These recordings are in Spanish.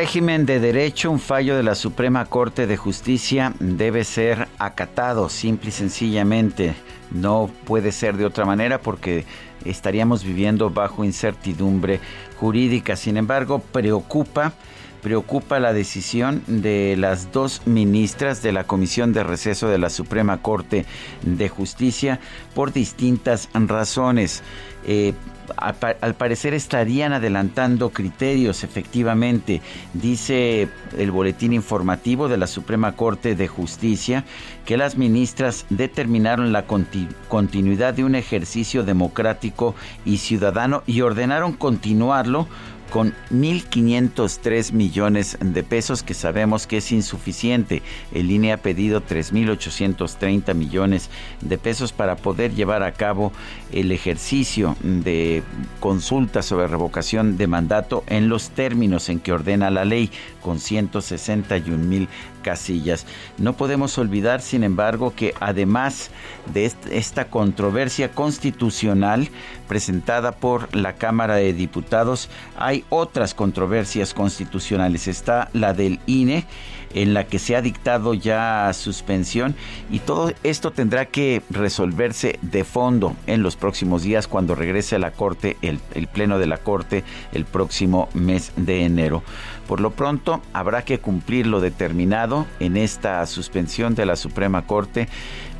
Régimen de derecho, un fallo de la Suprema Corte de Justicia debe ser acatado, simple y sencillamente. No puede ser de otra manera porque estaríamos viviendo bajo incertidumbre jurídica. Sin embargo, preocupa preocupa la decisión de las dos ministras de la Comisión de Receso de la Suprema Corte de Justicia por distintas razones. Eh, al parecer estarían adelantando criterios, efectivamente, dice el boletín informativo de la Suprema Corte de Justicia, que las ministras determinaron la continuidad de un ejercicio democrático y ciudadano y ordenaron continuarlo con 1.503 millones de pesos, que sabemos que es insuficiente. El INE ha pedido 3.830 millones de pesos para poder llevar a cabo el ejercicio de consulta sobre revocación de mandato en los términos en que ordena la ley, con 161 mil casillas. No podemos olvidar, sin embargo, que además de esta controversia constitucional presentada por la Cámara de Diputados, hay otras controversias constitucionales. Está la del INE, en la que se ha dictado ya suspensión y todo esto tendrá que resolverse de fondo en los próximos días cuando regrese a la Corte, el, Pleno de la Corte, el próximo mes de enero. Por lo pronto, habrá que cumplir lo determinado en esta suspensión de la Suprema Corte,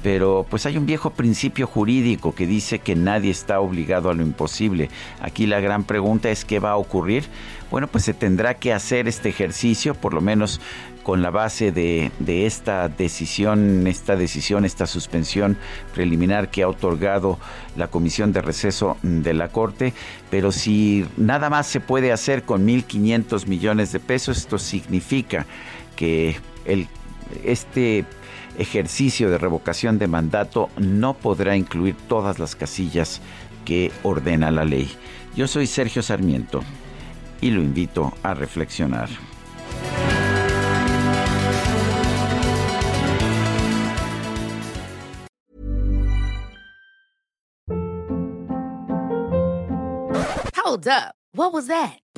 pero pues hay un viejo principio jurídico que dice que nadie está obligado a lo imposible. Aquí la gran pregunta es qué va a ocurrir. Bueno, pues se tendrá que hacer este ejercicio, por lo menos con la base de, esta decisión, esta decisión, esta suspensión preliminar que ha otorgado la Comisión de Receso de la Corte, pero si nada más se puede hacer con 1.500 millones de pesos, esto significa que el, este ejercicio de revocación de mandato no podrá incluir todas las casillas que ordena la ley. Yo soy Sergio Sarmiento y lo invito a reflexionar. Hold up. What was that?